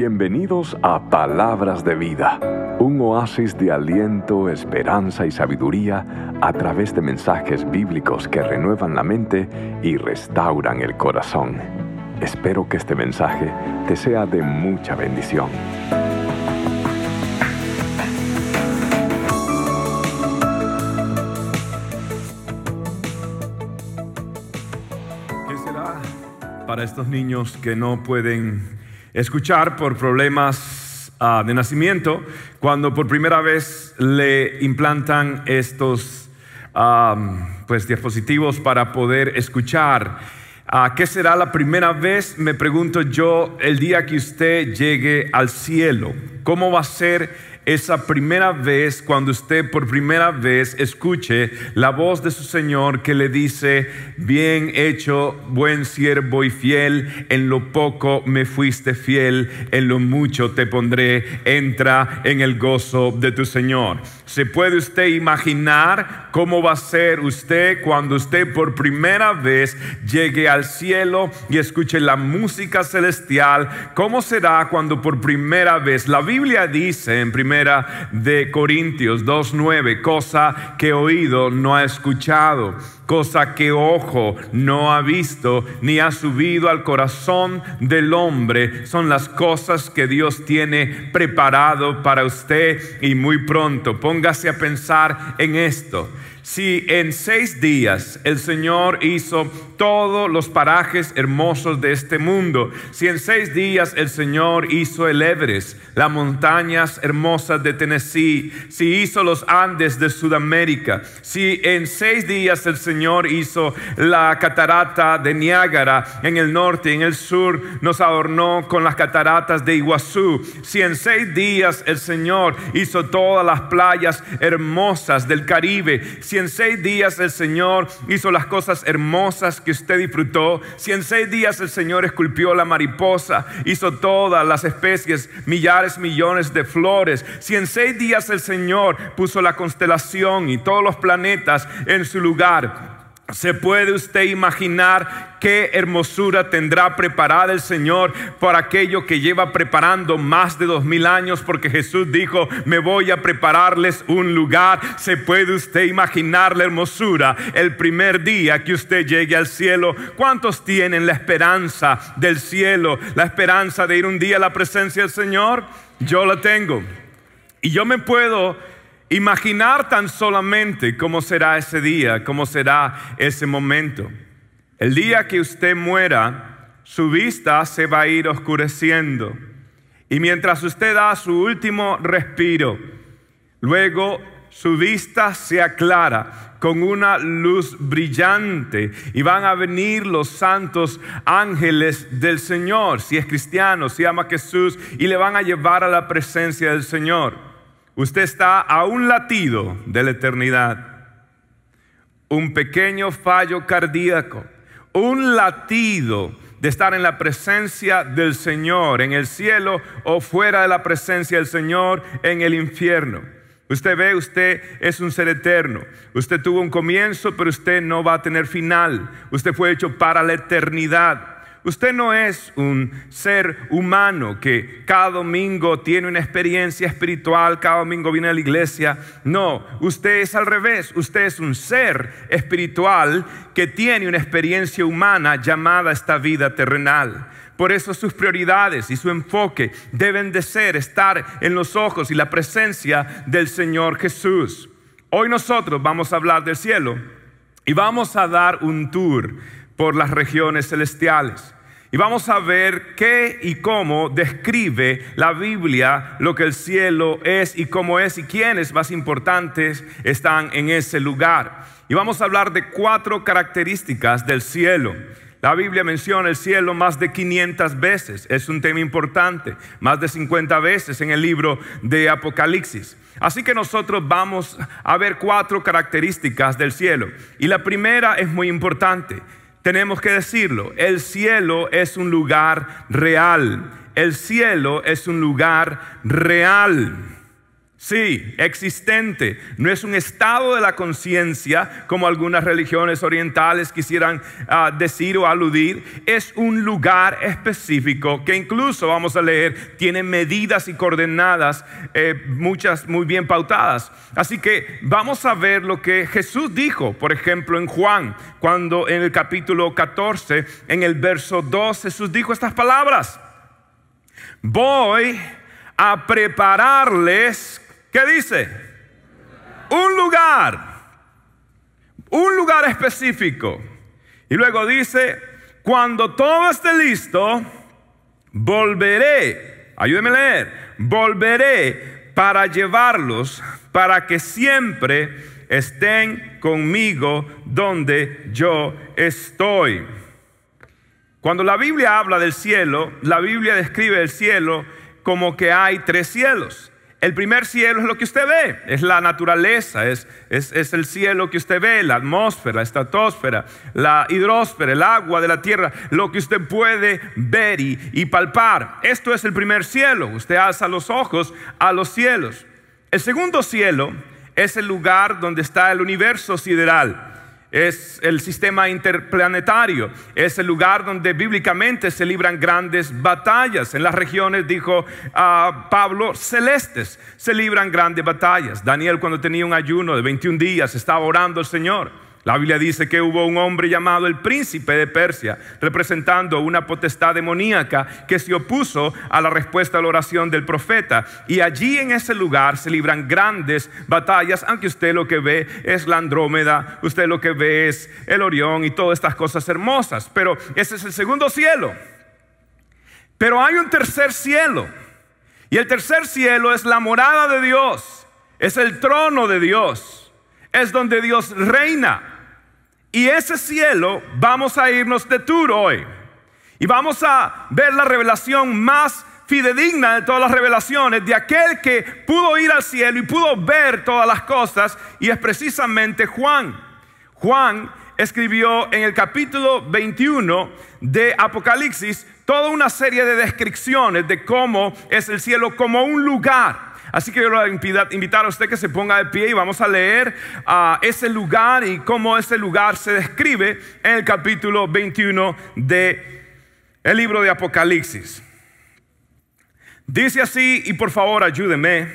Bienvenidos a Palabras de Vida, un oasis de aliento, esperanza y sabiduría a través de mensajes bíblicos que renuevan la mente y restauran el corazón. Espero que este mensaje te sea de mucha bendición. ¿Qué será para estos niños que no pueden escuchar por problemas uh, de nacimiento cuando por primera vez le implantan estos um, pues, dispositivos para poder escuchar. Uh, ¿Qué será la primera vez? Me pregunto yo el día que usted llegue al cielo. ¿Cómo va a ser? Esa primera vez, cuando usted por primera vez escuche la voz de su Señor que le dice, bien hecho, buen siervo y fiel, en lo poco me fuiste fiel, en lo mucho te pondré, entra en el gozo de tu Señor. ¿Se puede usted imaginar cómo va a ser usted cuando usted por primera vez llegue al cielo y escuche la música celestial? ¿Cómo será cuando por primera vez, la Biblia dice en primera de Corintios 2.9, cosa que oído no ha escuchado? Cosa que ojo no ha visto ni ha subido al corazón del hombre, son las cosas que Dios tiene preparado para usted y muy pronto. Póngase a pensar en esto. Si en seis días el Señor hizo todos los parajes hermosos de este mundo, si en seis días el Señor hizo el Everest, las montañas hermosas de Tennessee, si hizo los Andes de Sudamérica, si en seis días el Señor hizo la catarata de Niágara en el norte en el sur, nos adornó con las cataratas de Iguazú, si en seis días el Señor hizo todas las playas hermosas del Caribe, si en seis días el Señor hizo las cosas hermosas que usted disfrutó, si en seis días el Señor esculpió la mariposa, hizo todas las especies, millares, millones de flores, si en seis días el Señor puso la constelación y todos los planetas en su lugar, ¿Se puede usted imaginar qué hermosura tendrá preparada el Señor por aquello que lleva preparando más de dos mil años? Porque Jesús dijo, me voy a prepararles un lugar. ¿Se puede usted imaginar la hermosura el primer día que usted llegue al cielo? ¿Cuántos tienen la esperanza del cielo, la esperanza de ir un día a la presencia del Señor? Yo la tengo. Y yo me puedo Imaginar tan solamente cómo será ese día, cómo será ese momento. El día que usted muera, su vista se va a ir oscureciendo. Y mientras usted da su último respiro, luego su vista se aclara con una luz brillante y van a venir los santos ángeles del Señor, si es cristiano, si ama a Jesús, y le van a llevar a la presencia del Señor. Usted está a un latido de la eternidad. Un pequeño fallo cardíaco, un latido de estar en la presencia del Señor, en el cielo o fuera de la presencia del Señor, en el infierno. Usted ve, usted es un ser eterno. Usted tuvo un comienzo, pero usted no va a tener final. Usted fue hecho para la eternidad. Usted no es un ser humano que cada domingo tiene una experiencia espiritual, cada domingo viene a la iglesia. No, usted es al revés. Usted es un ser espiritual que tiene una experiencia humana llamada esta vida terrenal. Por eso sus prioridades y su enfoque deben de ser estar en los ojos y la presencia del Señor Jesús. Hoy nosotros vamos a hablar del cielo y vamos a dar un tour por las regiones celestiales. Y vamos a ver qué y cómo describe la Biblia lo que el cielo es y cómo es y quiénes más importantes están en ese lugar. Y vamos a hablar de cuatro características del cielo. La Biblia menciona el cielo más de 500 veces, es un tema importante, más de 50 veces en el libro de Apocalipsis. Así que nosotros vamos a ver cuatro características del cielo. Y la primera es muy importante tenemos que decirlo, el cielo es un lugar real. El cielo es un lugar real. Sí, existente. No es un estado de la conciencia como algunas religiones orientales quisieran ah, decir o aludir. Es un lugar específico que incluso, vamos a leer, tiene medidas y coordenadas, eh, muchas muy bien pautadas. Así que vamos a ver lo que Jesús dijo, por ejemplo, en Juan, cuando en el capítulo 14, en el verso 2, Jesús dijo estas palabras. Voy a prepararles ¿Qué dice? Un lugar. Un lugar específico. Y luego dice, cuando todo esté listo, volveré. Ayúdeme a leer. Volveré para llevarlos, para que siempre estén conmigo donde yo estoy. Cuando la Biblia habla del cielo, la Biblia describe el cielo como que hay tres cielos. El primer cielo es lo que usted ve, es la naturaleza, es, es, el cielo que usted ve, la atmósfera, la estratosfera, la hidrósfera, el agua de la tierra, lo que usted puede ver y, y palpar. Esto es el primer cielo, usted alza los ojos a los cielos. El segundo cielo es el lugar donde está el universo sideral es el sistema interplanetario, es el lugar donde bíblicamente se libran grandes batallas. En las regiones, dijo ah, Pablo, celestes se libran grandes batallas. Daniel cuando tenía un ayuno de 21 días estaba orando al Señor. La Biblia dice que hubo un hombre llamado el príncipe de Persia, representando una potestad demoníaca que se opuso a la respuesta a la oración del profeta. Y allí en ese lugar se libran grandes batallas, aunque usted lo que ve es la Andrómeda, usted lo que ve es el Orión y todas estas cosas hermosas. Pero ese es el segundo cielo. Pero hay un tercer cielo. Y el tercer cielo es la morada de Dios, es el trono de Dios es donde Dios reina. Y ese cielo vamos a irnos de tour hoy. Y vamos a ver la revelación más fidedigna de todas las revelaciones de aquel que pudo ir al cielo y pudo ver todas las cosas. Y es precisamente Juan. Juan escribió en el capítulo 21 de Apocalipsis toda una serie de descripciones de cómo es el cielo como un lugar Así que yo le voy a invitar a usted que se ponga de pie y vamos a leer a ese lugar y cómo ese lugar se describe en el capítulo 21 de libro de Apocalipsis. Dice así, y por favor ayúdeme.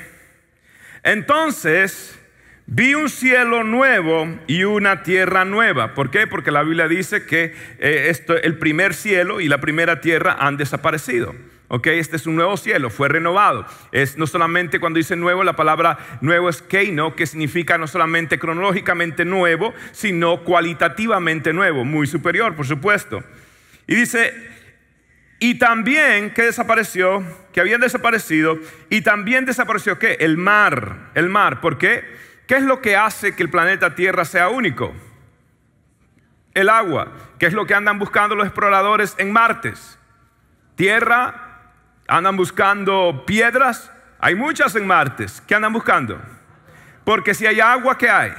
Entonces vi un cielo nuevo y una tierra nueva. ¿Por qué? Porque la Biblia dice que eh, esto, el primer cielo y la primera tierra han desaparecido. Ok, este es un nuevo cielo, fue renovado. Es no solamente cuando dice nuevo, la palabra nuevo es keino, que significa no solamente cronológicamente nuevo, sino cualitativamente nuevo, muy superior, por supuesto. Y dice, y también que desapareció, que habían desaparecido, y también desapareció qué? El mar, el mar. ¿Por qué? ¿Qué es lo que hace que el planeta Tierra sea único? El agua. ¿Qué es lo que andan buscando los exploradores en Martes? Tierra, Andan buscando piedras. Hay muchas en Martes. ¿Qué andan buscando? Porque si hay agua, ¿qué hay?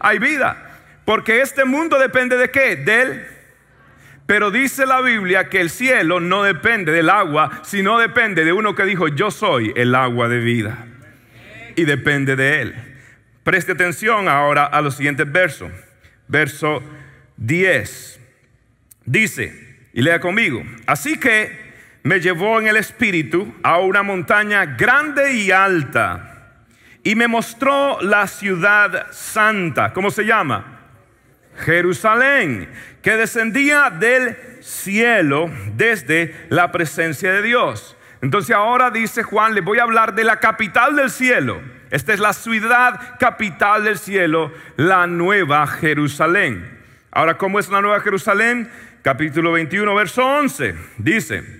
Hay vida. Porque este mundo depende de qué? Del. Pero dice la Biblia que el cielo no depende del agua, sino depende de uno que dijo, yo soy el agua de vida. Y depende de él. Preste atención ahora a los siguientes versos. Verso 10. Dice, y lea conmigo, así que me llevó en el espíritu a una montaña grande y alta y me mostró la ciudad santa. ¿Cómo se llama? Jerusalén, que descendía del cielo desde la presencia de Dios. Entonces ahora dice Juan, le voy a hablar de la capital del cielo. Esta es la ciudad capital del cielo, la nueva Jerusalén. Ahora, ¿cómo es la nueva Jerusalén? Capítulo 21, verso 11. Dice,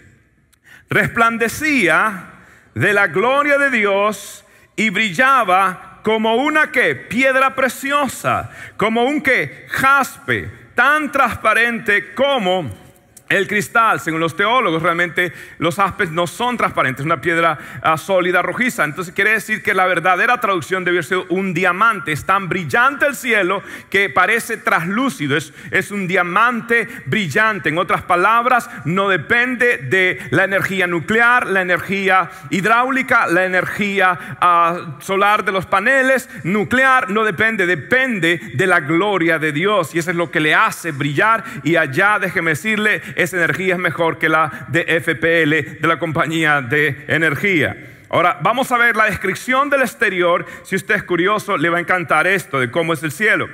resplandecía de la gloria de Dios y brillaba como una que piedra preciosa, como un que jaspe, tan transparente como El cristal, según los teólogos, realmente los aspes no son transparentes, es una piedra ah, sólida rojiza. Entonces quiere decir que la verdadera traducción debe ser un diamante. Es tan brillante el cielo que parece traslúcido. Es, es un diamante brillante. En otras palabras, no depende de la energía nuclear, la energía hidráulica, la energía ah, solar de los paneles, nuclear, no depende, depende de la gloria de Dios. Y eso es lo que le hace brillar. Y allá, déjeme decirle, esa energía es mejor que la de FPL, de la compañía de energía. Ahora, vamos a ver la descripción del exterior. Si usted es curioso, le va a encantar esto de cómo es el cielo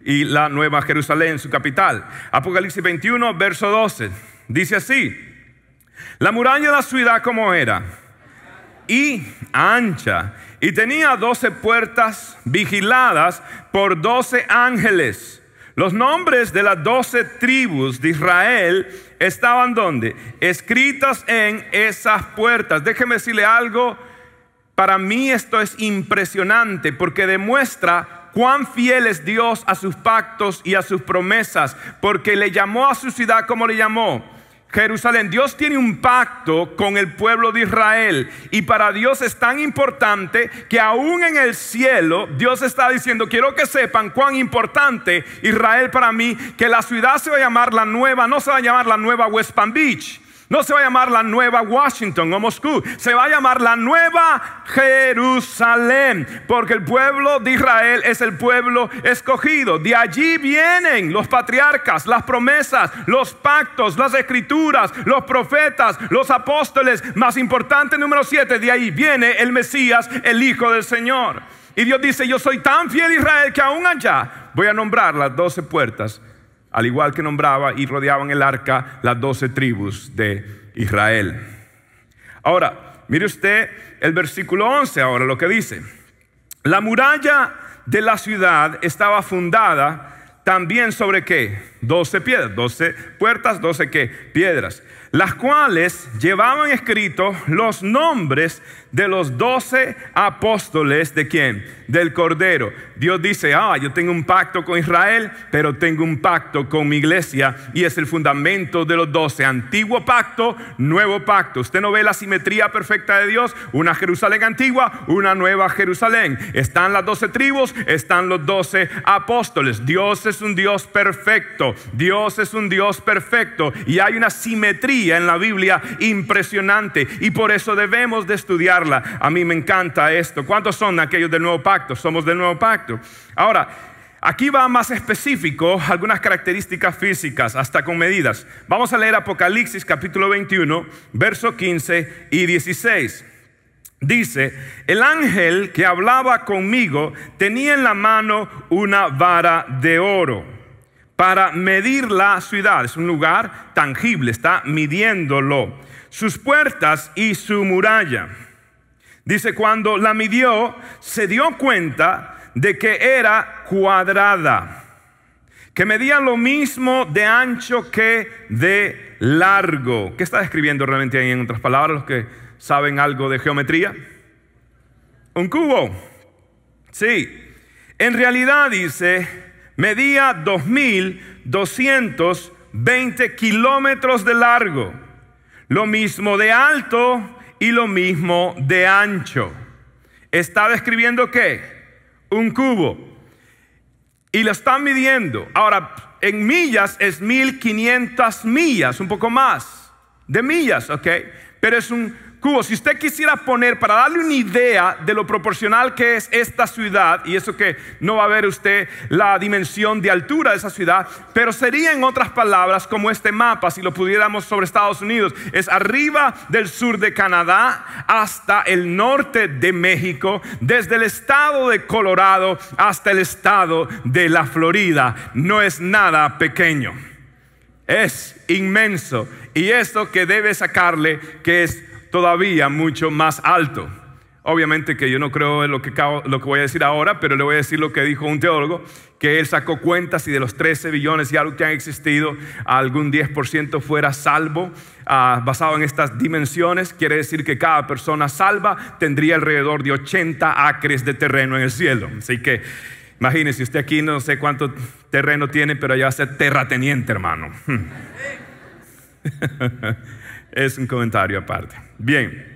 y la nueva Jerusalén, su capital. Apocalipsis 21, verso 12. Dice así, la muralla de la ciudad como era, y ancha, y tenía doce puertas vigiladas por doce ángeles los nombres de las doce tribus de Israel estaban donde? Escritas en esas puertas. Déjeme decirle algo. Para mí esto es impresionante porque demuestra cuán fiel es Dios a sus pactos y a sus promesas, porque le llamó a su ciudad como le llamó Jerusalén. Dios tiene un pacto con el pueblo de Israel y para Dios es tan importante que aún en el cielo Dios está diciendo, quiero que sepan cuán importante Israel para mí, que la ciudad se va a llamar la nueva, no se va a llamar la nueva West Palm Beach no se va a llamar la nueva Washington o Moscú, se va a llamar la nueva Jerusalén, porque el pueblo de Israel es el pueblo escogido. De allí vienen los patriarcas, las promesas, los pactos, las escrituras, los profetas, los apóstoles. Más importante, número siete, de ahí viene el Mesías, el Hijo del Señor. Y Dios dice, yo soy tan fiel Israel que aún allá voy a nombrar las doce puertas al igual que nombraba y rodeaban el arca las doce tribus de Israel. Ahora, mire usted el versículo 11, ahora lo que dice. La muralla de la ciudad estaba fundada también sobre qué? Doce piedras, doce puertas, doce qué? Piedras, las cuales llevaban escritos los nombres de los doce apóstoles de quién? Del Cordero. Dios dice, ah, yo tengo un pacto con Israel, pero tengo un pacto con mi iglesia y es el fundamento de los doce. Antiguo pacto, nuevo pacto. Usted no ve la simetría perfecta de Dios, una Jerusalén antigua, una nueva Jerusalén. Están las doce tribus, están los doce apóstoles. Dios es un Dios perfecto, Dios es un Dios perfecto y hay una simetría en la Biblia impresionante y por eso debemos de estudiar a mí me encanta esto. ¿Cuántos son aquellos del nuevo pacto? Somos del nuevo pacto. Ahora, aquí va más específico algunas características físicas, hasta con medidas. Vamos a leer Apocalipsis capítulo 21, verso 15 y 16. Dice, el ángel que hablaba conmigo tenía en la mano una vara de oro para medir la ciudad. Es un lugar tangible, está midiéndolo. Sus puertas y su muralla. Dice, cuando la midió, se dio cuenta de que era cuadrada, que medía lo mismo de ancho que de largo. ¿Qué está describiendo realmente ahí en otras palabras los que saben algo de geometría? Un cubo. Sí. En realidad dice, medía 2.220 kilómetros de largo, lo mismo de alto y lo mismo de ancho. Está describiendo qué? Un cubo. Y lo están midiendo. Ahora, en millas es 1500 millas, un poco más de millas, ¿ok? Pero es un si usted quisiera poner, para darle una idea de lo proporcional que es esta ciudad, y eso que no va a ver usted la dimensión de altura de esa ciudad, pero sería en otras palabras como este mapa, si lo pudiéramos sobre Estados Unidos, es arriba del sur de Canadá hasta el norte de México, desde el estado de Colorado hasta el estado de la Florida. No es nada pequeño. Es inmenso. Y esto que debe sacarle, que es todavía mucho más alto. Obviamente que yo no creo en lo que, lo que voy a decir ahora, pero le voy a decir lo que dijo un teólogo, que él sacó cuentas y de los 13 billones y algo que han existido, algún 10% fuera salvo, ah, basado en estas dimensiones. Quiere decir que cada persona salva tendría alrededor de 80 acres de terreno en el cielo. Así que imagínese, usted aquí no sé cuánto terreno tiene, pero ya va a ser terrateniente, hermano. es un comentario aparte. Bien.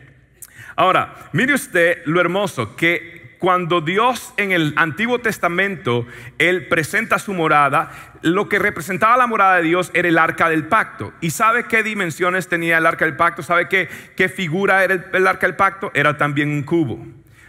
Ahora, mire usted lo hermoso que cuando Dios en el Antiguo Testamento, Él presenta su morada, lo que representaba la morada de Dios era el arca del pacto. ¿Y sabe qué dimensiones tenía el arca del pacto? ¿Sabe qué, qué figura era el, arca del pacto? Era también un cubo.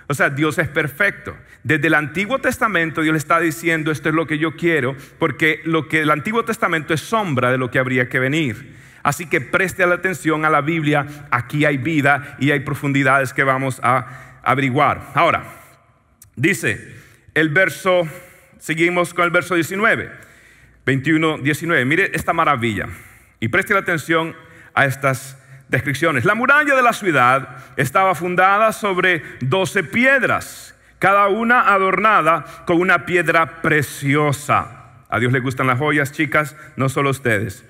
O sea, Dios es perfecto. Desde el Antiguo Testamento Dios le está diciendo, esto es lo que yo quiero, porque lo que el Antiguo Testamento es sombra de lo que habría que venir. Así que preste la atención a la Biblia, aquí hay vida y hay profundidades que vamos a averiguar. Ahora, dice el verso, seguimos con el verso 19, 21, 19. Mire esta maravilla y preste la atención a estas descripciones. La muralla de la ciudad estaba fundada sobre 12 piedras, cada una adornada con una piedra preciosa. A Dios le gustan las joyas, chicas, no solo ustedes.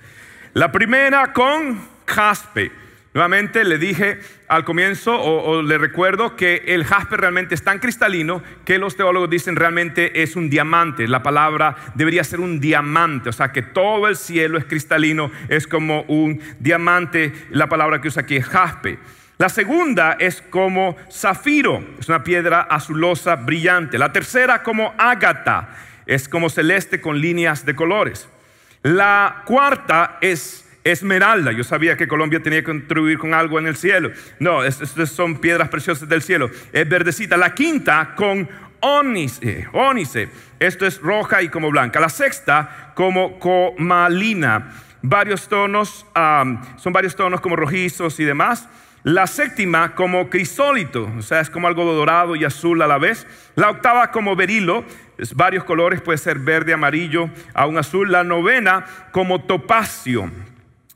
La primera con jaspe. Nuevamente le dije al comienzo o, le recuerdo que el jaspe realmente es tan cristalino que los teólogos dicen realmente es un diamante. La palabra debería ser un diamante, o sea que todo el cielo es cristalino, es como un diamante. La palabra que usa aquí es jaspe. La segunda es como zafiro, es una piedra azulosa brillante. La tercera como ágata, es como celeste con líneas de colores. La cuarta es esmeralda. Yo sabía que Colombia tenía que contribuir con algo en el cielo. No, estas son piedras preciosas del cielo. Es verdecita. La quinta con ónice, ónice. Esto es roja y como blanca. La sexta como comalina. Varios tonos, son varios tonos como rojizos y demás. La séptima como crisólito, o sea, es como algo dorado y azul a la vez. La octava como berilo, es varios colores, puede ser verde, amarillo, aún azul. La novena como topacio,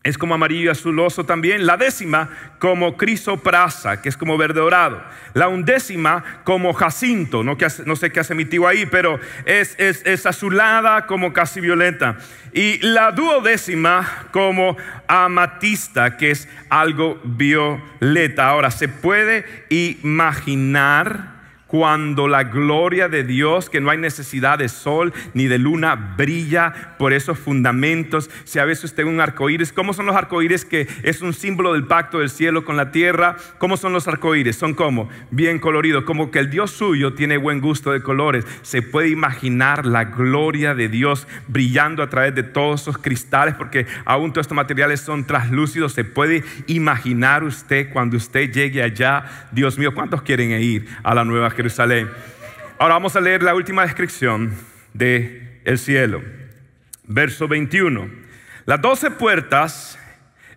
es como amarillo azuloso también. La décima como crisoprasa, que es como verde dorado. La undécima como jacinto, no, sé qué hace mi ahí, pero es, es azulada como casi violeta. Y la duodécima como amatista, que es algo violeta. Ahora, ¿se puede imaginar? Cuando la gloria de Dios, que no hay necesidad de sol ni de luna, brilla por esos fundamentos. Si a veces usted un arcoíris, ¿cómo son los arcoíris que es un símbolo del pacto del cielo con la tierra? ¿Cómo son los arcoíris? Son como bien coloridos, como que el Dios suyo tiene buen gusto de colores. Se puede imaginar la gloria de Dios brillando a través de todos esos cristales, porque aún todos estos materiales son translúcidos. Se puede imaginar usted cuando usted llegue allá, Dios mío, ¿cuántos quieren ir a la nueva Jerusalén. Ahora vamos a leer la última descripción de el cielo. Verso 21. Las doce puertas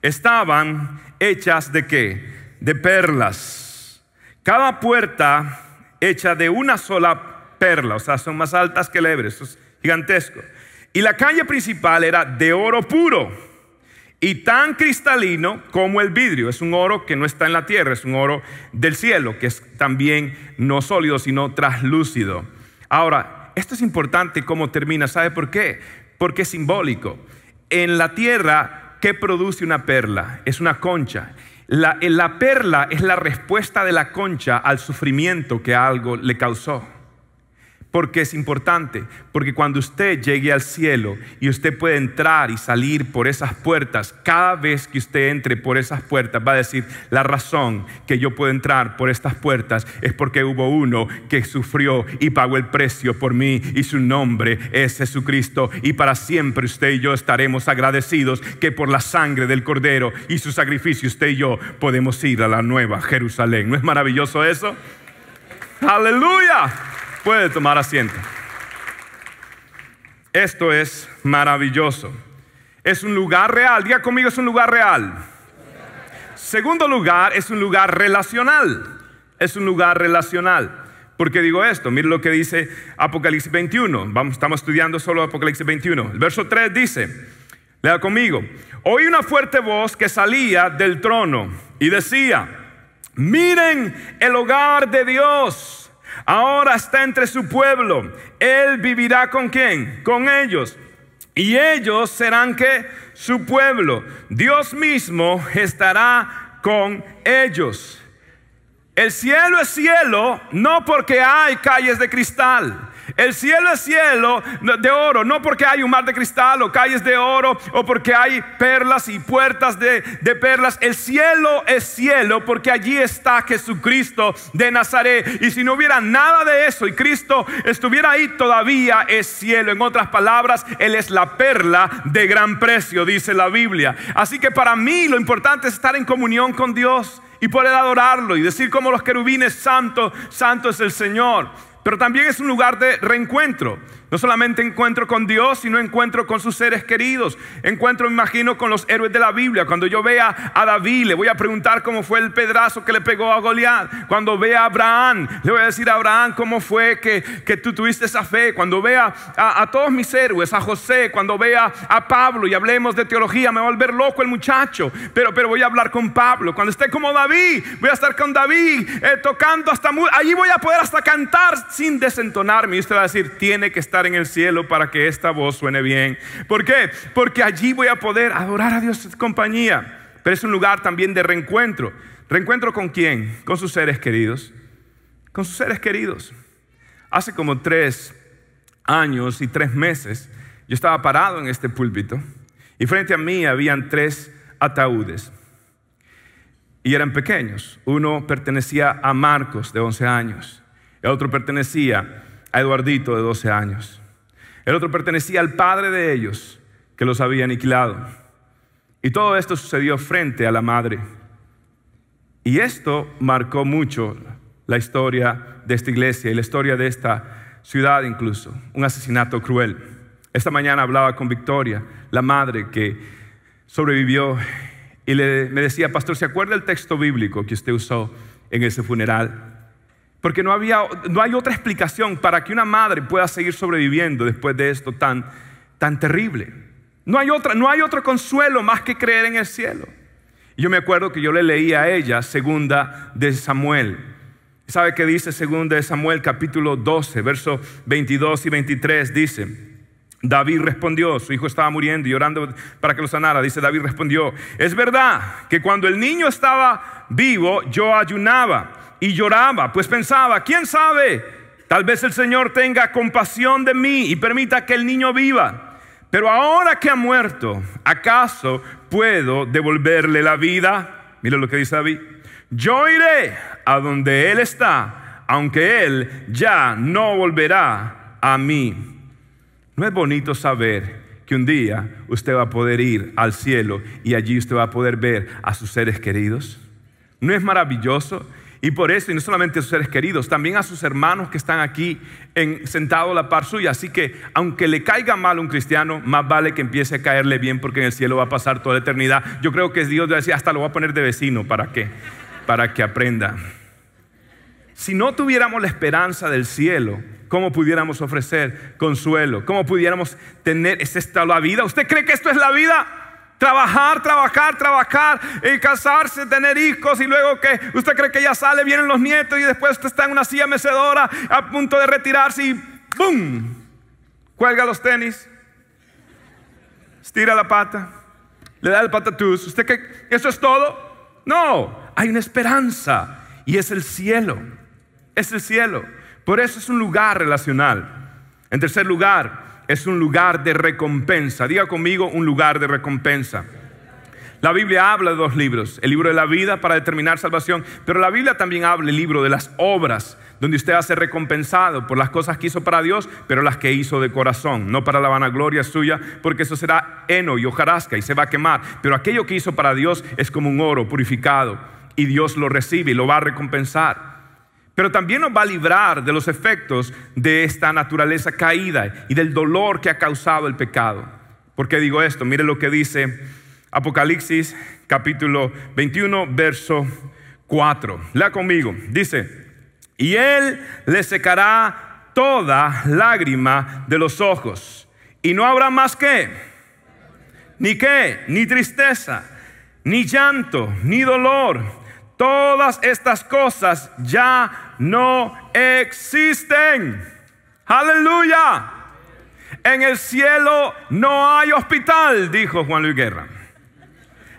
estaban hechas de qué? De perlas. Cada puerta hecha de una sola perla, o sea, son más altas que el Ebre, es gigantesco. Y la calle principal era de oro puro y tan cristalino como el vidrio. Es un oro que no está en la tierra, es un oro del cielo, que es también no sólido, sino traslúcido. Ahora, esto es importante cómo termina. ¿Sabe por qué? Porque es simbólico. En la tierra, ¿qué produce una perla? Es una concha. La, la perla es la respuesta de la concha al sufrimiento que algo le causó. Porque es importante, porque cuando usted llegue al cielo y usted puede entrar y salir por esas puertas, cada vez que usted entre por esas puertas va a decir, la razón que yo puedo entrar por estas puertas es porque hubo uno que sufrió y pagó el precio por mí y su nombre es Jesucristo y para siempre usted y yo estaremos agradecidos que por la sangre del cordero y su sacrificio usted y yo podemos ir a la nueva Jerusalén. ¿No es maravilloso eso? Aleluya. Puede tomar asiento. Esto es maravilloso. Es un lugar real. Diga conmigo, es un lugar real. Segundo lugar, es un lugar relacional. Es un lugar relacional. ¿Por qué digo esto? Mire lo que dice Apocalipsis 21. Vamos, estamos estudiando solo Apocalipsis 21. El verso 3 dice, lea conmigo, oí una fuerte voz que salía del trono y decía, miren el hogar de Dios Ahora está entre su pueblo. Él vivirá con quién? Con ellos. Y ellos serán que su pueblo. Dios mismo estará con ellos. El cielo es cielo no porque hay calles de cristal. El cielo es cielo de oro, no porque hay un mar de cristal o calles de oro o porque hay perlas y puertas de, de, perlas. El cielo es cielo porque allí está Jesucristo de Nazaret. Y si no hubiera nada de eso y Cristo estuviera ahí, todavía es cielo. En otras palabras, Él es la perla de gran precio, dice la Biblia. Así que para mí lo importante es estar en comunión con Dios y poder adorarlo y decir como los querubines, santo, santo es el Señor. Pero también es un lugar de reencuentro. No solamente encuentro con Dios, sino encuentro con sus seres queridos. Encuentro, me imagino, con los héroes de la Biblia. Cuando yo vea a David, le voy a preguntar cómo fue el pedrazo que le pegó a Goliat. Cuando vea a Abraham, le voy a decir a Abraham cómo fue que, que tú tuviste esa fe. Cuando vea a, todos mis héroes, a José, cuando vea a Pablo y hablemos de teología, me va a volver loco el muchacho. Pero, pero voy a hablar con Pablo. Cuando esté como David, voy a estar con David eh, tocando hasta... Allí voy a poder hasta cantar sin desentonarme. Y usted va a decir, tiene que en el cielo para que esta voz suene bien. ¿Por qué? Porque allí voy a poder adorar a Dios en compañía. Pero es un lugar también de reencuentro. ¿Reencuentro con quién? Con sus seres queridos. Con sus seres queridos. Hace como tres años y tres meses yo estaba parado en este púlpito y frente a mí habían tres ataúdes. Y eran pequeños. Uno pertenecía a Marcos, de 11 años. El otro pertenecía a Eduardito de 12 años. El otro pertenecía al padre de ellos, que los había aniquilado. Y todo esto sucedió frente a la madre. Y esto marcó mucho la historia de esta iglesia y la historia de esta ciudad incluso. Un asesinato cruel. Esta mañana hablaba con Victoria, la madre que sobrevivió, y le, me decía, pastor, ¿se acuerda el texto bíblico que usted usó en ese funeral? Porque no, había, no hay otra explicación para que una madre pueda seguir sobreviviendo después de esto tan, tan terrible. No hay, otra, no hay otro consuelo más que creer en el cielo. Yo me acuerdo que yo le leí a ella segunda de Samuel. ¿Sabe qué dice segunda de Samuel capítulo 12, versos 22 y 23? Dice, David respondió, su hijo estaba muriendo y llorando para que lo sanara. Dice, David respondió, es verdad que cuando el niño estaba vivo yo ayunaba y lloraba, pues pensaba, ¿quién sabe? Tal vez el Señor tenga compasión de mí y permita que el niño viva. Pero ahora que ha muerto, ¿acaso puedo devolverle la vida? Mira lo que dice David. Yo iré a donde Él está, aunque Él ya no volverá a mí. ¿No es bonito saber que un día usted va a poder ir al cielo y allí usted va a poder ver a sus seres queridos? ¿No es maravilloso? Y por eso, y no solamente a sus seres queridos, también a sus hermanos que están aquí en, sentados a la par suya. Así que, aunque le caiga mal a un cristiano, más vale que empiece a caerle bien porque en el cielo va a pasar toda la eternidad. Yo creo que Dios decir, hasta lo va a poner de vecino. ¿Para qué? Para que aprenda. Si no tuviéramos la esperanza del cielo, ¿cómo pudiéramos ofrecer consuelo? ¿Cómo pudiéramos tener, ¿es esta la vida? ¿Usted cree que esto es la vida? Trabajar, trabajar, trabajar, y casarse, tener hijos y luego que usted cree que ya sale, vienen los nietos y después usted está en una silla mecedora a punto de retirarse y ¡boom! Cuelga los tenis, estira la pata, le da el patatús. ¿Usted cree que eso es todo? No, hay una esperanza y es el cielo. Es el cielo. Por eso es un lugar relacional. En tercer lugar, es un lugar de recompensa. Diga conmigo un lugar de recompensa. La Biblia habla de dos libros, el libro de la vida para determinar salvación, pero la Biblia también habla del libro de las obras, donde usted hace recompensado por las cosas que hizo para Dios, pero las que hizo de corazón, no para la vanagloria suya, porque eso será heno y hojarasca y se va a quemar, pero aquello que hizo para Dios es como un oro purificado y Dios lo recibe y lo va a recompensar pero también nos va a librar de los efectos de esta naturaleza caída y del dolor que ha causado el pecado. ¿Por qué digo esto? Mire lo que dice Apocalipsis capítulo 21, verso 4. Lea conmigo. Dice, y él le secará toda lágrima de los ojos. Y no habrá más que, ni qué, ni tristeza, ni llanto, ni dolor Todas estas cosas ya no existen. Aleluya. En el cielo no hay hospital, dijo Juan Luis Guerra.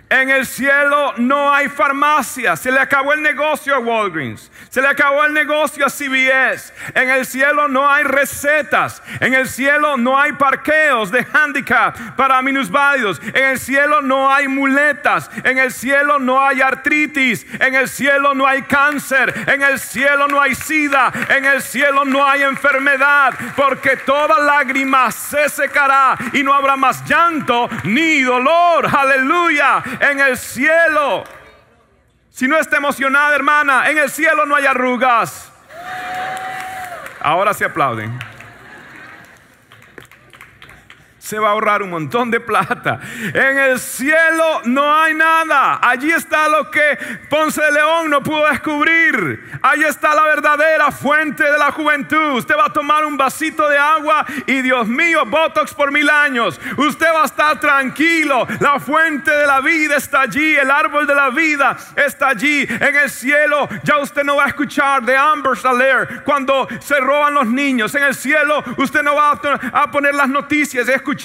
En el cielo no hay farmacia. Se le acabó el negocio a Walgreens. Se le acabó el negocio a CVS. En el cielo no hay recetas. En el cielo no hay parqueos de handicap para minusválidos. En el cielo no hay muletas. En el cielo no hay artritis. En el cielo no hay cáncer. En el cielo no hay sida. En el cielo no hay enfermedad. Porque toda lágrima se secará y no habrá más llanto ni dolor. Aleluya en el cielo. Si no está emocionada, hermana, en el cielo no hay arrugas. Ahora se aplauden se va a ahorrar un montón de plata. En el cielo no hay nada. Allí está lo que Ponce de León no pudo descubrir. Allí está la verdadera fuente de la juventud. Usted va a tomar un vasito de agua y Dios mío, Botox por mil años. Usted va a estar tranquilo. La fuente de la vida está allí. El árbol de la vida está allí. En el cielo ya usted no va a escuchar de Amber Saler cuando se roban los niños. En el cielo usted no va a poner las noticias. Escuchar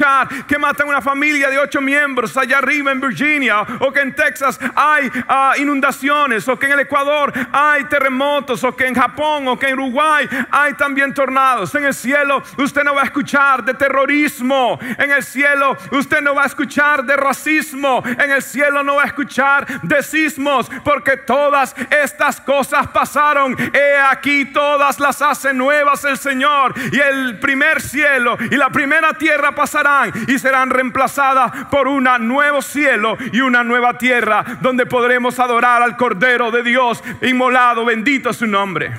que matan una familia de ocho miembros allá arriba en Virginia, o que en Texas hay ah, inundaciones, o que en el Ecuador hay terremotos, o que en Japón, o que en Uruguay hay también tornados. En el cielo usted no va a escuchar de terrorismo. En el cielo usted no va a escuchar de racismo. En el cielo no va a escuchar de sismos, porque todas estas cosas pasaron. He aquí todas las hace nuevas el Señor. Y el primer cielo y la primera tierra y serán reemplazadas por un nuevo cielo y una nueva tierra donde podremos adorar al Cordero de Dios inmolado, bendito su nombre.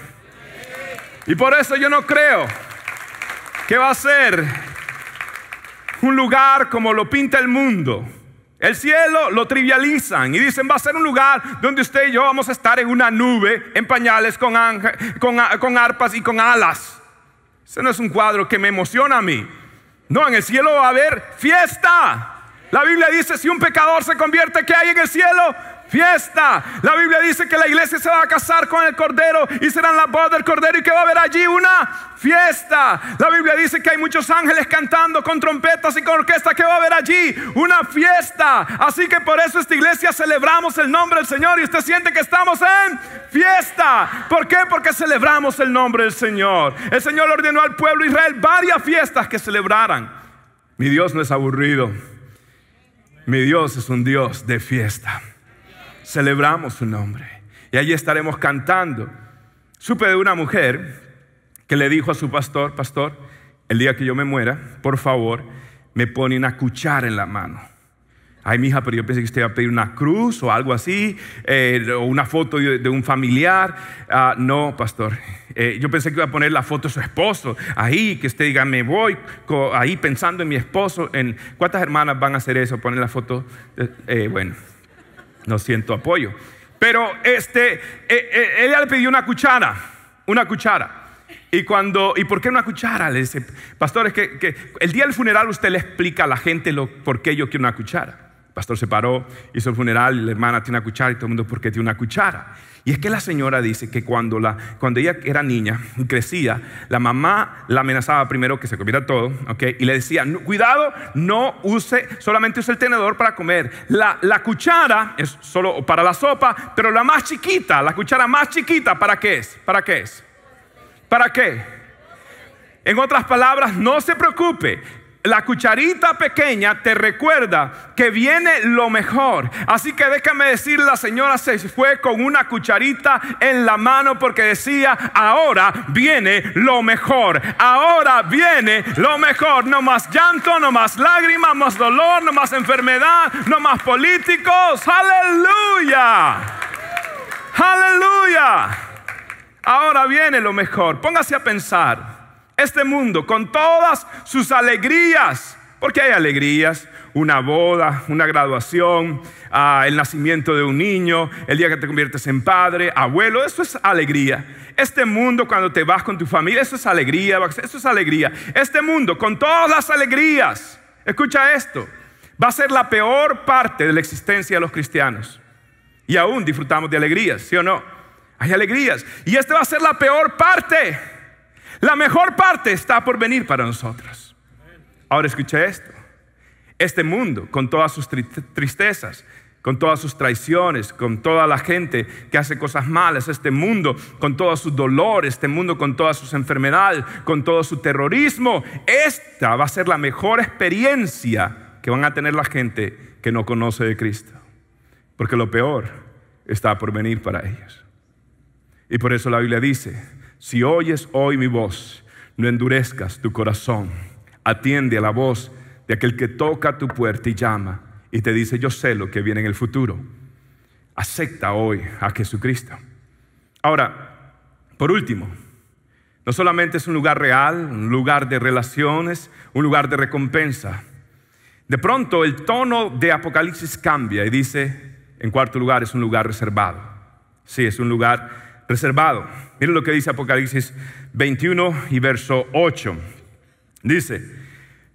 Y por eso yo no creo que va a ser un lugar como lo pinta el mundo. El cielo lo trivializan y dicen va a ser un lugar donde usted y yo vamos a estar en una nube en pañales con, con, con arpas y con alas. Ese no es un cuadro que me emociona a mí. No, en el cielo va a haber fiesta. La Biblia dice, si un pecador se convierte, ¿qué hay en el cielo? Fiesta. La Biblia dice que la iglesia se va a casar con el Cordero y serán la voz del Cordero y que va a haber allí una fiesta. La Biblia dice que hay muchos ángeles cantando con trompetas y con orquesta que va a haber allí una fiesta. Así que por eso esta iglesia celebramos el nombre del Señor y usted siente que estamos en fiesta. ¿Por qué? Porque celebramos el nombre del Señor. El Señor ordenó al pueblo de Israel varias fiestas que celebraran. Mi Dios no es aburrido. Mi Dios es un Dios de fiesta celebramos su nombre. Y allí estaremos cantando. Supe de una mujer que le dijo a su pastor, pastor, el día que yo me muera, por favor, me pone una cuchara en la mano. Ay, mi hija, pero yo pensé que usted iba a pedir una cruz o algo así, eh, o una foto de, un familiar. Ah, no, pastor. Eh, yo pensé que iba a poner la foto de su esposo ahí, que usted diga, me voy ahí pensando en mi esposo. En, ¿Cuántas hermanas van a hacer eso? Poner la foto. Eh, bueno, no siento apoyo. Pero este, eh, eh, ella le pidió una cuchara, una cuchara. Y cuando, ¿y por qué una cuchara? Le dice, pastor, es que, el día del funeral usted le explica a la gente lo, por qué yo quiero una cuchara. El pastor se paró, hizo el funeral, y la hermana tiene una cuchara y todo el mundo, ¿por qué tiene una cuchara? Y es que la señora dice que cuando, la, cuando ella era niña y crecía, la mamá la amenazaba primero que se comiera todo, ¿ok? Y le decía, cuidado, no use, solamente use el tenedor para comer. La, la cuchara es solo para la sopa, pero la más chiquita, la cuchara más chiquita, ¿para qué es? ¿Para qué es? ¿Para qué? En otras palabras, no se preocupe la cucharita pequeña te recuerda que viene lo mejor. Así que déjame decir, la señora se fue con una cucharita en la mano porque decía, ahora viene lo mejor. Ahora viene lo mejor. No más llanto, no más lágrimas, más dolor, no más enfermedad, no más políticos. Aleluya. Aleluya. Ahora viene lo mejor. Póngase a pensar este mundo con todas sus alegrías, porque hay alegrías, una boda, una graduación, ah, el nacimiento de un niño, el día que te conviertes en padre, abuelo, eso es alegría. Este mundo cuando te vas con tu familia, eso es alegría, eso es alegría. Este mundo con todas las alegrías, escucha esto, va a ser la peor parte de la existencia de los cristianos. Y aún disfrutamos de alegrías, ¿sí o no? Hay alegrías. Y esta va a ser la peor parte. La mejor parte está por venir para nosotros. Ahora escuche esto. Este mundo, con todas sus tristezas, con todas sus traiciones, con toda la gente que hace cosas malas, este mundo con todo su dolor, este mundo con todas sus enfermedades, con todo su terrorismo. Esta va a ser la mejor experiencia que van a tener la gente que no conoce de Cristo. Porque lo peor está por venir para ellos. Y por eso la Biblia dice, si oyes hoy mi voz, no endurezcas tu corazón, atiende a la voz de aquel que toca tu puerta y llama y te dice, yo sé lo que viene en el futuro. Acepta hoy a Jesucristo. Ahora, por último, no solamente es un lugar real, un lugar de relaciones, un lugar de recompensa. De pronto el tono de Apocalipsis cambia y dice, en cuarto lugar, es un lugar reservado. Sí, es un lugar reservado. Miren lo que dice Apocalipsis 21 y verso 8. Dice,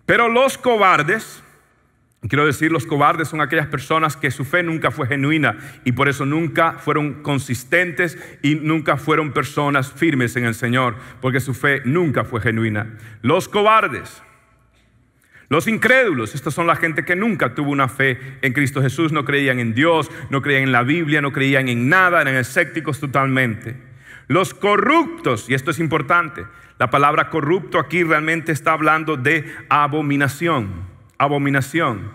pero los cobardes, Quiero decir, los cobardes son aquellas personas que su fe nunca fue genuina y por eso nunca fueron consistentes y nunca fueron personas firmes en el Señor, porque su fe nunca fue genuina. Los cobardes, los incrédulos, estas son la gente que nunca tuvo una fe en Cristo Jesús, no creían en Dios, no creían en la Biblia, no creían en nada, eran escépticos totalmente. Los corruptos, y esto es importante, la palabra corrupto aquí realmente está hablando de abominación abominación.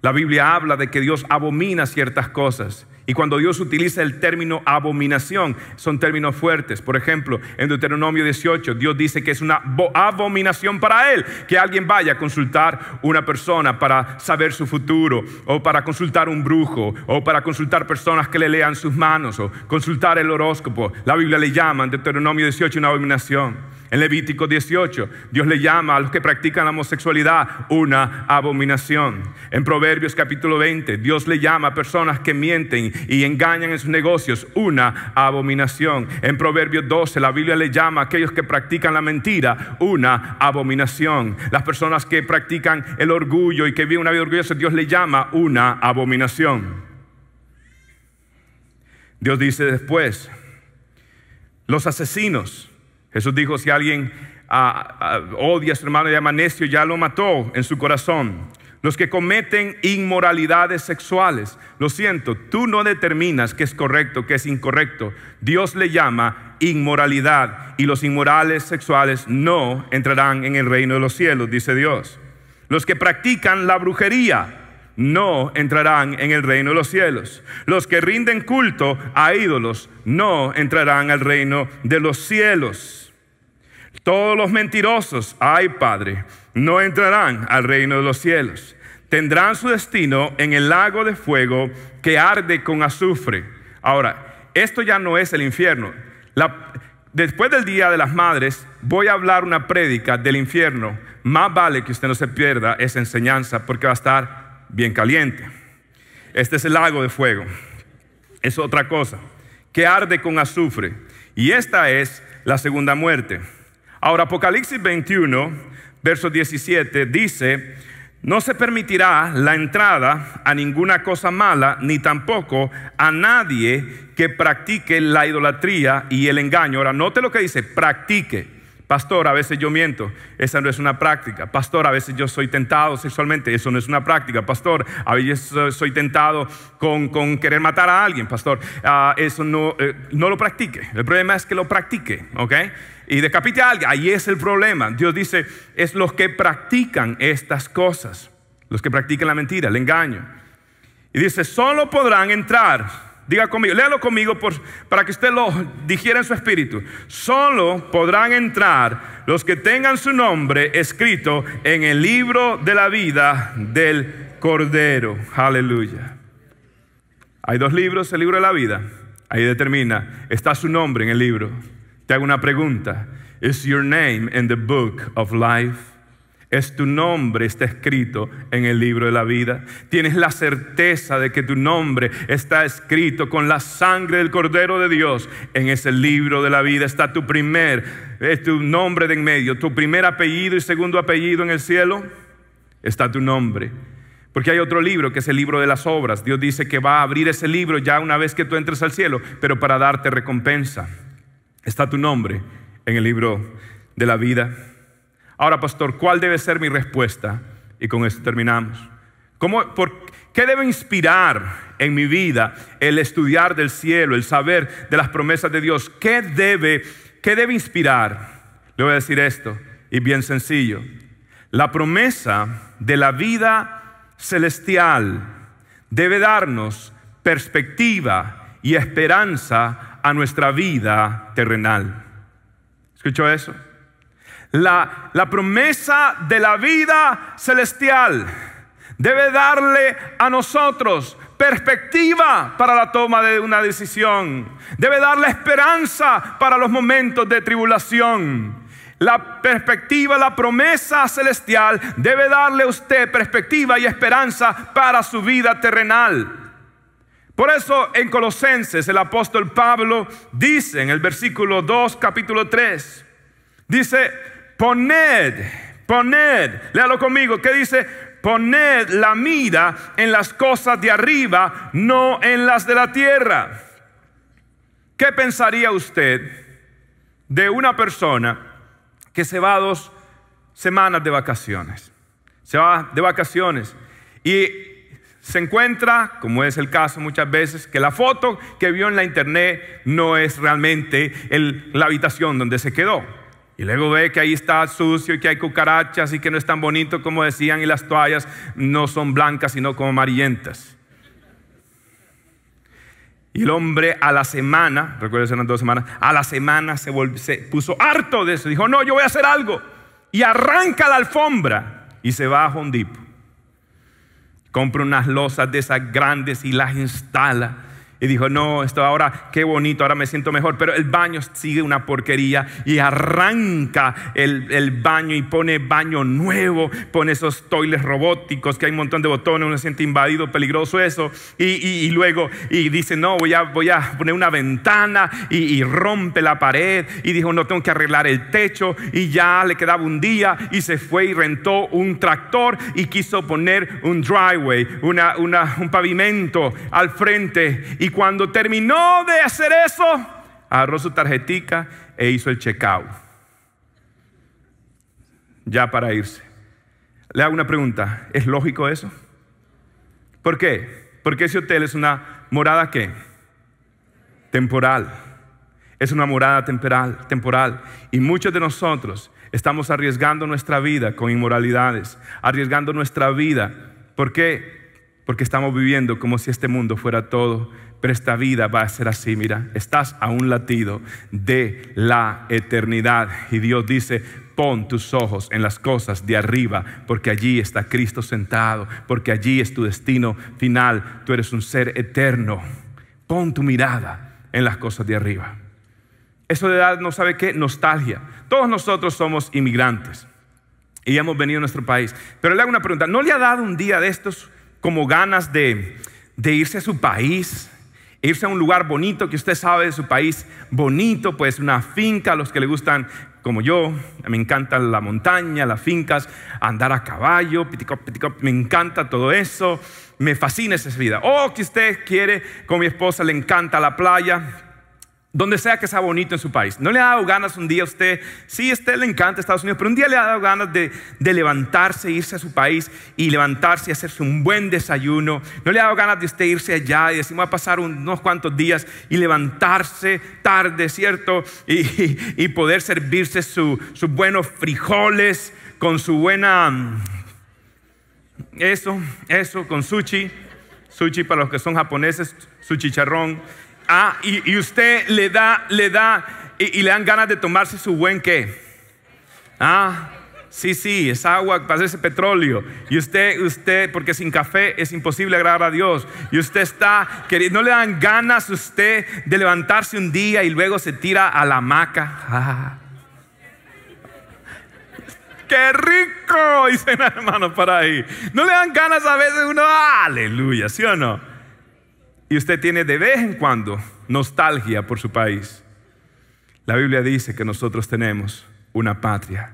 La Biblia habla de que Dios abomina ciertas cosas. Y cuando Dios utiliza el término abominación, son términos fuertes. Por ejemplo, en Deuteronomio 18, Dios dice que es una abominación para Él que alguien vaya a consultar una persona para saber su futuro, o para consultar un brujo, o para consultar personas que le lean sus manos, o consultar el horóscopo. La Biblia le llama en Deuteronomio 18 una abominación. En Levítico 18, Dios le llama a los que practican la homosexualidad una abominación. En Proverbios capítulo 20, Dios le llama a personas que mienten y engañan en sus negocios una abominación. En Proverbios 12, la Biblia le llama a aquellos que practican la mentira una abominación. Las personas que practican el orgullo y que viven una vida orgullosa, Dios le llama una abominación. Dios dice después, los asesinos, Jesús dijo, si alguien ah, ah, odia a su hermano y llama necio, ya lo mató en su corazón. Los que cometen inmoralidades sexuales, lo siento, tú no determinas qué es correcto, qué es incorrecto. Dios le llama inmoralidad y los inmorales sexuales no entrarán en el reino de los cielos, dice Dios. Los que practican la brujería, no entrarán en el reino de los cielos. Los que rinden culto a ídolos no entrarán al reino de los cielos. Todos los mentirosos, ay Padre, no entrarán al reino de los cielos. Tendrán su destino en el lago de fuego que arde con azufre. Ahora, esto ya no es el infierno. después del Día de las Madres voy a hablar una prédica del infierno. Más vale que usted no se pierda esa enseñanza porque va a estar bien caliente. Este es el lago de fuego. Es otra cosa, que arde con azufre. Y esta es la segunda muerte. Ahora, Apocalipsis 21, verso 17, dice, no se permitirá la entrada a ninguna cosa mala, ni tampoco a nadie que practique la idolatría y el engaño. Ahora, note lo que dice, practique. Pastor, a veces yo miento, esa no es una práctica. Pastor, a veces yo soy tentado sexualmente, eso no es una práctica. Pastor, a veces soy tentado con, querer matar a alguien. Pastor, ah, eso no, eh, no lo practique. El problema es que lo practique, ¿ok? y decapite a alguien. Ahí es el problema. Dios dice, es los que practican estas cosas, los que practican la mentira, el engaño. Y dice, solo podrán entrar. Diga conmigo, léalo conmigo para que usted lo digiera en su espíritu. Solo podrán entrar los que tengan su nombre escrito en el libro de la vida del Cordero. Aleluya. Hay dos libros, el libro de la vida. Ahí determina, está su nombre en el libro. Te hago una pregunta. Is your name in the book of life? ¿Es tu nombre está escrito en el libro de la vida? ¿Tienes la certeza de que tu nombre está escrito con la sangre del Cordero de Dios en ese libro de la vida? Está tu primer, es tu nombre de en medio, tu primer apellido y segundo apellido en el cielo. Está tu nombre. Porque hay otro libro que es el libro de las obras. Dios dice que va a abrir ese libro ya una vez que tú entres al cielo, pero para darte recompensa está tu nombre en el libro de la vida. Ahora, pastor, ¿cuál debe ser mi respuesta? Y con esto terminamos. ¿Cómo, por, ¿Qué debe inspirar en mi vida el estudiar del cielo, el saber de las promesas de Dios. ¿Qué debe, qué debe inspirar? Le voy a decir esto, y bien sencillo. La promesa de la vida celestial debe darnos perspectiva y esperanza a nuestra vida terrenal. ¿Escuchó eso? La, promesa de la vida celestial debe darle a nosotros perspectiva para la toma de una decisión. Debe darle esperanza para los momentos de tribulación. La perspectiva, la promesa celestial debe darle a usted perspectiva y esperanza para su vida terrenal. Por eso en Colosenses el apóstol Pablo dice en el versículo 2, capítulo 3, dice, poned, poned, léalo conmigo, ¿qué dice? Poned la mira en las cosas de arriba, no en las de la tierra. ¿Qué pensaría usted de una persona que se va dos semanas de vacaciones? Se va de vacaciones y se encuentra, como es el caso muchas veces, que la foto que vio en la internet no es realmente la habitación donde se quedó. Y luego ve que ahí está sucio y que hay cucarachas y que no es tan bonito como decían y las toallas no son blancas sino como amarillentas. Y el hombre a la semana, recuerden eran dos semanas, a la semana se, se puso harto de eso. Dijo, no, yo voy a hacer algo. Y arranca la alfombra y se va a Hondipo. Compra unas losas de esas grandes y las instala y dijo, no, esto ahora, qué bonito, ahora me siento mejor. Pero el baño sigue una porquería y arranca el, baño y pone baño nuevo, pone esos toiles robóticos que hay un montón de botones, uno se siente invadido, peligroso eso. Y, luego, y dice, no, voy a, voy a poner una ventana y, rompe la pared. Y dijo, no, tengo que arreglar el techo. Y ya le quedaba un día y se fue y rentó un tractor y quiso poner un driveway, una, un pavimento al frente. Y cuando terminó de hacer eso, agarró su tarjetica e hizo el checkout. Ya para irse. Le hago una pregunta, ¿es lógico eso? ¿Por qué? Porque ese hotel es una morada? Temporal. Es una morada temporal, temporal. Y muchos de nosotros estamos arriesgando nuestra vida con inmoralidades, arriesgando nuestra vida. ¿Por qué? Porque estamos viviendo como si este mundo fuera todo pero esta vida va a ser así, mira, estás a un latido de la eternidad. Y Dios dice, pon tus ojos en las cosas de arriba, porque allí está Cristo sentado, porque allí es tu destino final. Tú eres un ser eterno. Pon tu mirada en las cosas de arriba. Eso de edad no sabe qué, nostalgia. Todos nosotros somos inmigrantes y hemos venido a nuestro país. Pero le hago una pregunta, ¿no le ha dado un día de estos como ganas de, de irse a su país? Irse a un lugar bonito que usted sabe de su país, bonito, pues una finca, los que le gustan como yo, me encanta la montaña, las fincas, andar a caballo, me encanta todo eso, me fascina esa vida. O que usted quiere, con mi esposa le encanta la playa, donde sea que sea bonito en su país. ¿No le ha dado ganas un día a usted? Sí, a usted le encanta Estados Unidos, pero un día le ha dado ganas de, levantarse, irse a su país y levantarse y hacerse un buen desayuno. ¿No le ha dado ganas de usted irse allá y decir, voy a pasar unos cuantos días y levantarse tarde, ¿cierto? Y, poder servirse sus buenos frijoles con su buena... Eso, eso, con sushi. Sushi para los que son japoneses, su chicharrón Ah, y, usted le da, le da, y, le dan ganas de tomarse su buen qué. Ah, sí, sí, es agua para ese petróleo. Y usted, usted, porque sin café es imposible agradar a Dios. Y usted está, no le dan ganas a usted de levantarse un día y luego se tira a la hamaca. Ah. ¡Qué rico! Dicen hermanos para ahí. No le dan ganas a veces uno, aleluya, ¿sí o no? Y usted tiene de vez en cuando nostalgia por su país. La Biblia dice que nosotros tenemos una patria.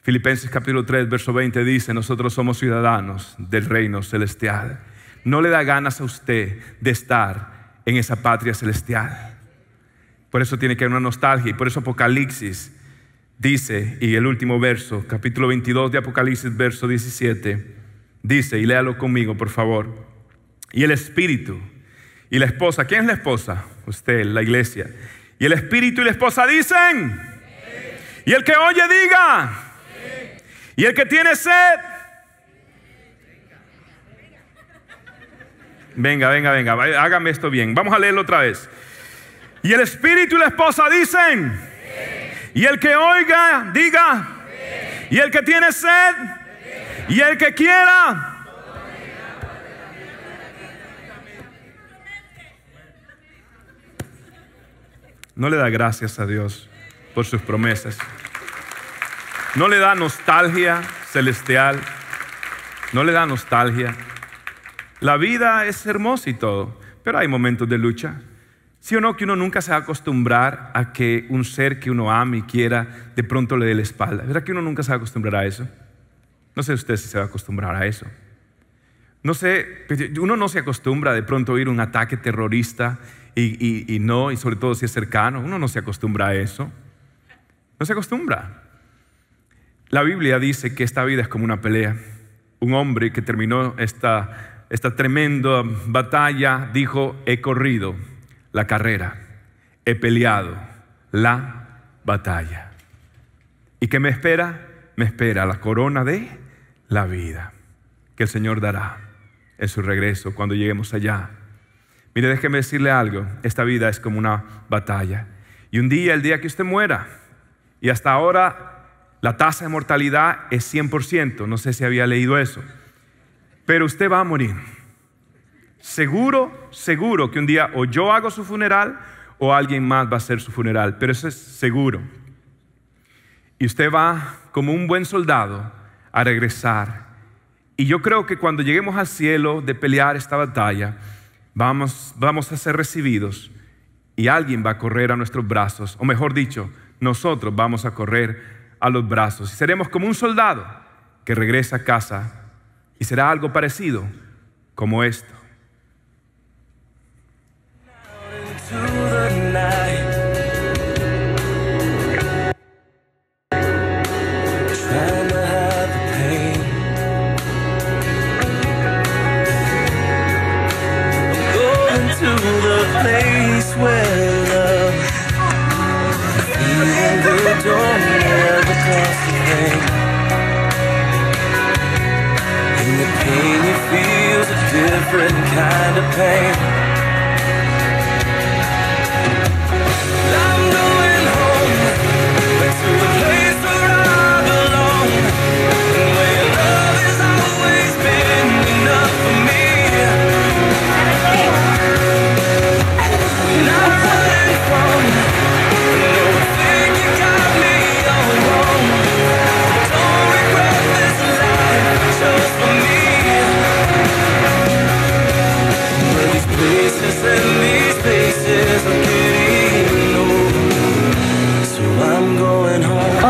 Filipenses capítulo 3, verso 20 dice, nosotros somos ciudadanos del reino celestial. No le da ganas a usted de estar en esa patria celestial. Por eso tiene que haber una nostalgia y por eso Apocalipsis dice, y el último verso, capítulo 22 de Apocalipsis, verso 17, dice, y léalo conmigo, por favor. y el Espíritu y la esposa. ¿Quién es la esposa? Usted, la iglesia. Y el Espíritu y la esposa dicen. Y el que oye diga. Y el que tiene sed. Venga, venga, venga, hágame esto bien. Vamos a leerlo otra vez. Y el Espíritu y la esposa dicen. Y el que oiga, diga. Y el que tiene sed. Y el que quiera. No le da gracias a Dios por sus promesas. No le da nostalgia celestial. No le da nostalgia. La vida es hermosa y todo, pero hay momentos de lucha. ¿Sí o no que uno nunca se va a acostumbrar a que un ser que uno ama y quiera de pronto le dé la espalda? ¿Verdad que uno nunca se va a acostumbrar a eso? No sé usted si se va a acostumbrar a eso. No sé, pues, uno no se acostumbra de pronto a oír un ataque terrorista y, no, y sobre todo si es cercano, uno no se acostumbra a eso. No se acostumbra. La Biblia dice que esta vida es como una pelea. Un hombre que terminó esta, esta tremenda batalla dijo, he corrido la carrera, he peleado la batalla. ¿Y qué me espera? Me espera la corona de la vida que el Señor dará en su regreso cuando lleguemos allá. Mire, déjeme decirle algo, esta vida es como una batalla. Y un día, el día que usted muera, y hasta ahora la tasa de mortalidad es 100%, no sé si había leído eso, pero usted va a morir. Seguro, seguro que un día o yo hago su funeral o alguien más va a hacer su funeral, pero eso es seguro. Y usted va como un buen soldado a regresar. Y yo creo que cuando lleguemos al cielo de pelear esta batalla, vamos, vamos a ser recibidos y alguien va a correr a nuestros brazos, o mejor dicho, nosotros vamos a correr a los brazos y seremos como un soldado que regresa a casa y será algo parecido como esto. Pain.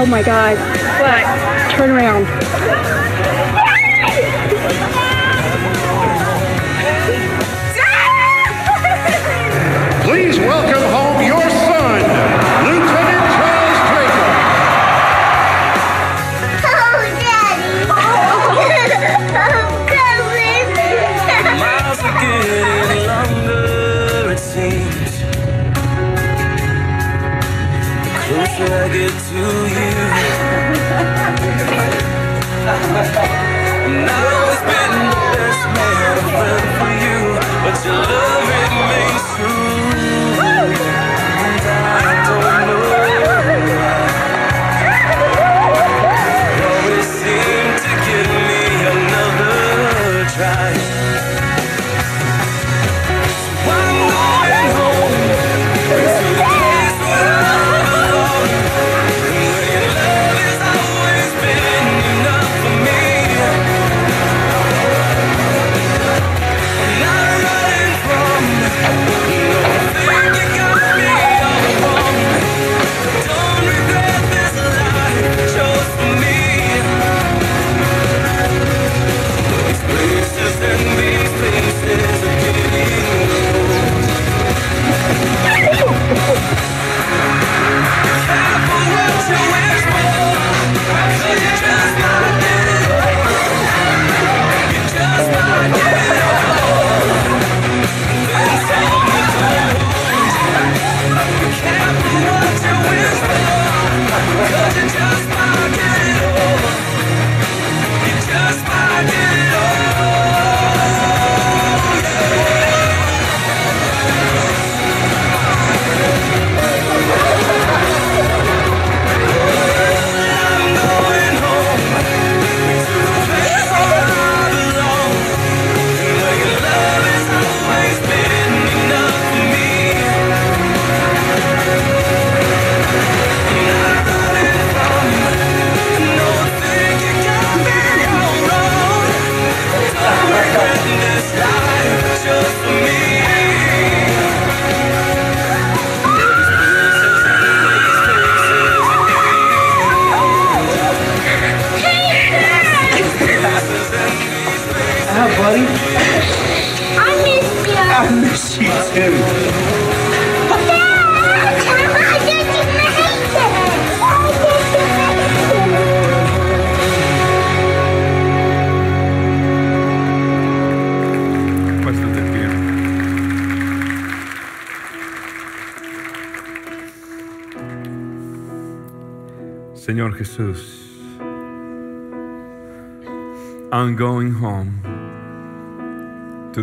Oh my god. What? Turn around.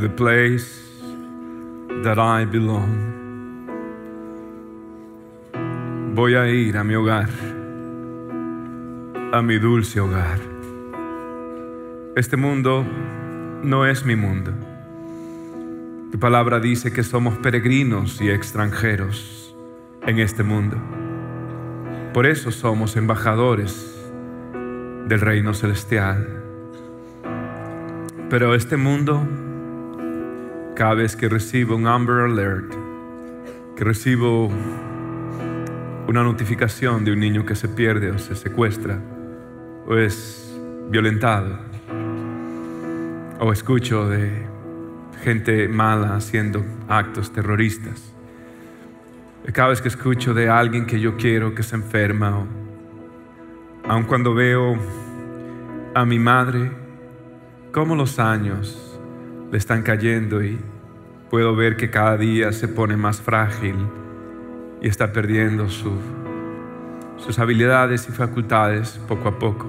The place that I belong. Voy a ir a mi hogar, a mi dulce hogar. Este mundo no es mi mundo. Tu palabra dice que somos peregrinos y extranjeros en este mundo. Por eso somos embajadores del reino celestial. Pero este mundo, cada vez que recibo un Amber Alert, que recibo una notificación de un niño que se pierde o se secuestra o es violentado, o escucho de gente mala haciendo actos terroristas. Cada vez que escucho de alguien que yo quiero que se enferma, o aun cuando veo a mi madre, cómo los años le están cayendo y puedo ver que cada día se pone más frágil y está perdiendo su- sus habilidades y facultades poco a poco.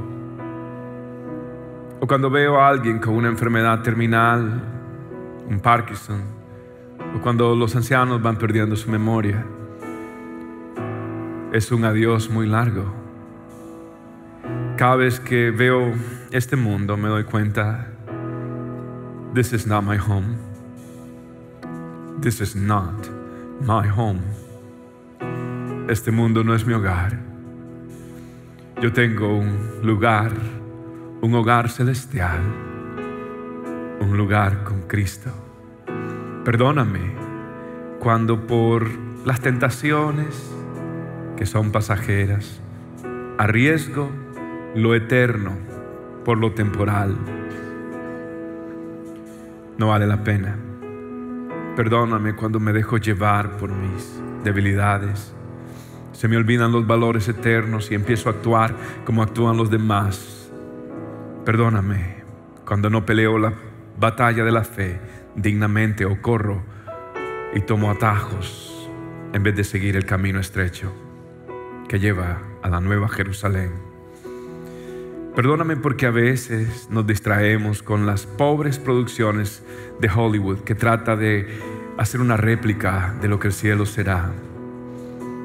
O cuando veo a alguien con una enfermedad terminal, un Parkinson, o cuando los ancianos van perdiendo su memoria, es un adiós muy largo. Cada vez que veo este mundo me doy cuenta, this is not my home. This is not my home. Este mundo no es mi hogar. Yo tengo un lugar, un hogar celestial, un lugar con Cristo. Perdóname cuando por las tentaciones que son pasajeras, arriesgo lo eterno por lo temporal. No vale la pena. Perdóname cuando me dejo llevar por mis debilidades. Se me olvidan los valores eternos y empiezo a actuar como actúan los demás. Perdóname cuando no peleo la batalla de la fe dignamente o corro y tomo atajos en vez de seguir el camino estrecho que lleva a la nueva Jerusalén. Perdóname porque a veces nos distraemos con las pobres producciones de Hollywood que trata de hacer una réplica de lo que el cielo será.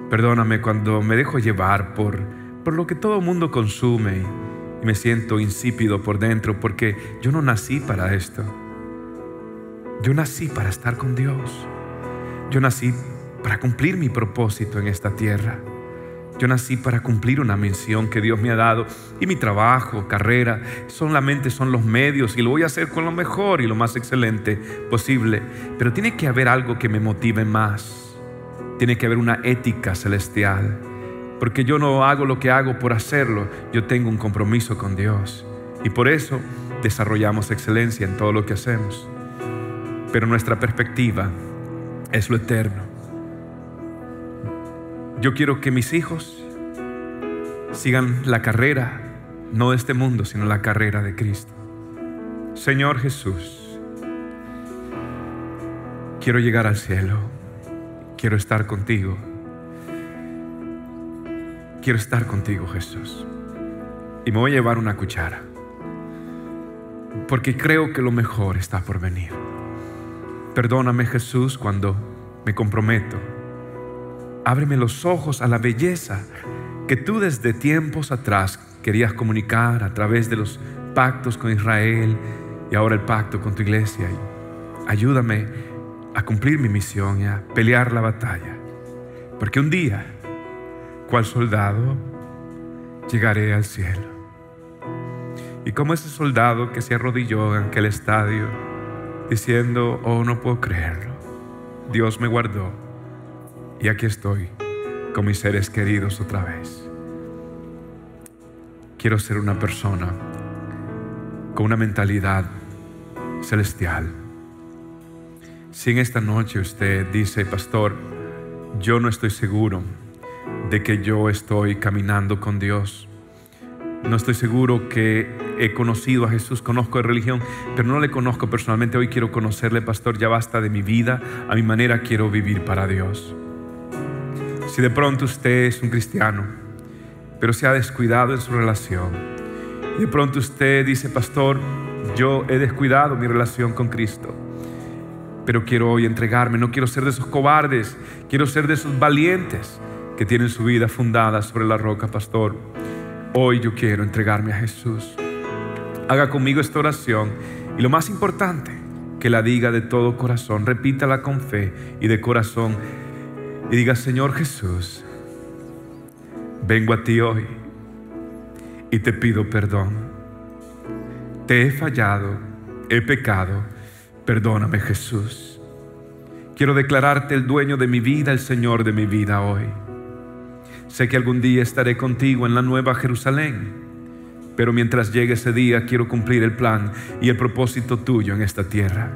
Perdóname cuando me dejo llevar por, por lo que todo el mundo consume y me siento insípido por dentro porque yo no nací para esto. Yo nací para estar con Dios. Yo nací para cumplir mi propósito en esta tierra. Yo nací para cumplir una misión que Dios me ha dado y mi trabajo, carrera, solamente son los medios y lo voy a hacer con lo mejor y lo más excelente posible. Pero tiene que haber algo que me motive más. Tiene que haber una ética celestial. Porque yo no hago lo que hago por hacerlo. Yo tengo un compromiso con Dios. Y por eso desarrollamos excelencia en todo lo que hacemos. Pero nuestra perspectiva es lo eterno. Yo quiero que mis hijos sigan la carrera, no de este mundo, sino la carrera de Cristo. Señor Jesús, quiero llegar al cielo, quiero estar contigo. Quiero estar contigo, Jesús. Y me voy a llevar una cuchara, porque creo que lo mejor está por venir. Perdóname, Jesús, cuando me comprometo. Ábreme los ojos a la belleza que tú desde tiempos atrás querías comunicar a través de los pactos con Israel y ahora el pacto con tu iglesia. Ayúdame a cumplir mi misión y a pelear la batalla. Porque un día, cual soldado, llegaré al cielo. Y como ese soldado que se arrodilló en aquel estadio diciendo, oh, no puedo creerlo, Dios me guardó y aquí estoy con mis seres queridos otra vez. Quiero ser una persona con una mentalidad celestial. Si en esta noche usted dice, pastor, yo no estoy seguro de que yo estoy caminando con Dios. No estoy seguro que he conocido a Jesús, conozco de religión, pero no le conozco personalmente. Hoy quiero conocerle, pastor, ya basta de mi vida, a mi manera quiero vivir para Dios. Si de pronto usted es un cristiano, pero se ha descuidado en su relación, y de pronto usted dice, pastor, yo he descuidado mi relación con Cristo, pero quiero hoy entregarme, no quiero ser de esos cobardes, quiero ser de esos valientes que tienen su vida fundada sobre la roca, pastor. Hoy yo quiero entregarme a Jesús. Haga conmigo esta oración y lo más importante, que la diga de todo corazón, repítala con fe y de corazón y diga, Señor Jesús, vengo a ti hoy y te pido perdón. Te he fallado, he pecado, perdóname Jesús. Quiero declararte el dueño de mi vida, el Señor de mi vida hoy. Sé que algún día estaré contigo en la nueva Jerusalén, pero mientras llegue ese día quiero cumplir el plan y el propósito tuyo en esta tierra.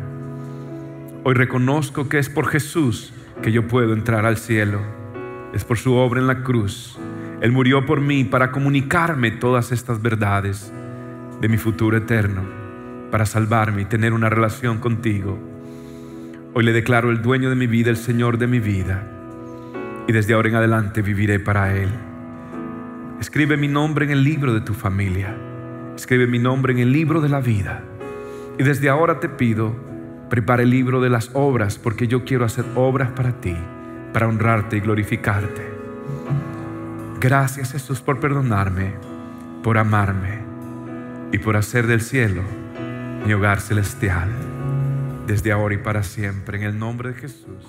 Hoy reconozco que es por Jesús que yo puedo entrar al cielo. Es por su obra en la cruz. Él murió por mí para comunicarme todas estas verdades de mi futuro eterno, para salvarme y tener una relación contigo. Hoy le declaro el dueño de mi vida, el Señor de mi vida y desde ahora en adelante viviré para Él. Escribe mi nombre en el libro de tu familia. Escribe mi nombre en el libro de la vida. Y desde ahora te pido, prepara el libro de las obras, porque yo quiero hacer obras para ti, para honrarte y glorificarte. Gracias Jesús por perdonarme, por amarme y por hacer del cielo mi hogar celestial, desde ahora y para siempre, en el nombre de Jesús.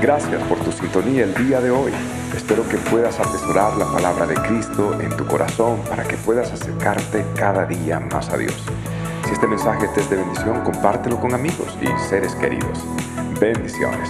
Gracias por tu sintonía el día de hoy. Espero que puedas atesorar la palabra de Cristo en tu corazón para que puedas acercarte cada día más a Dios. Si este mensaje te es de bendición, compártelo con amigos y seres queridos. Bendiciones.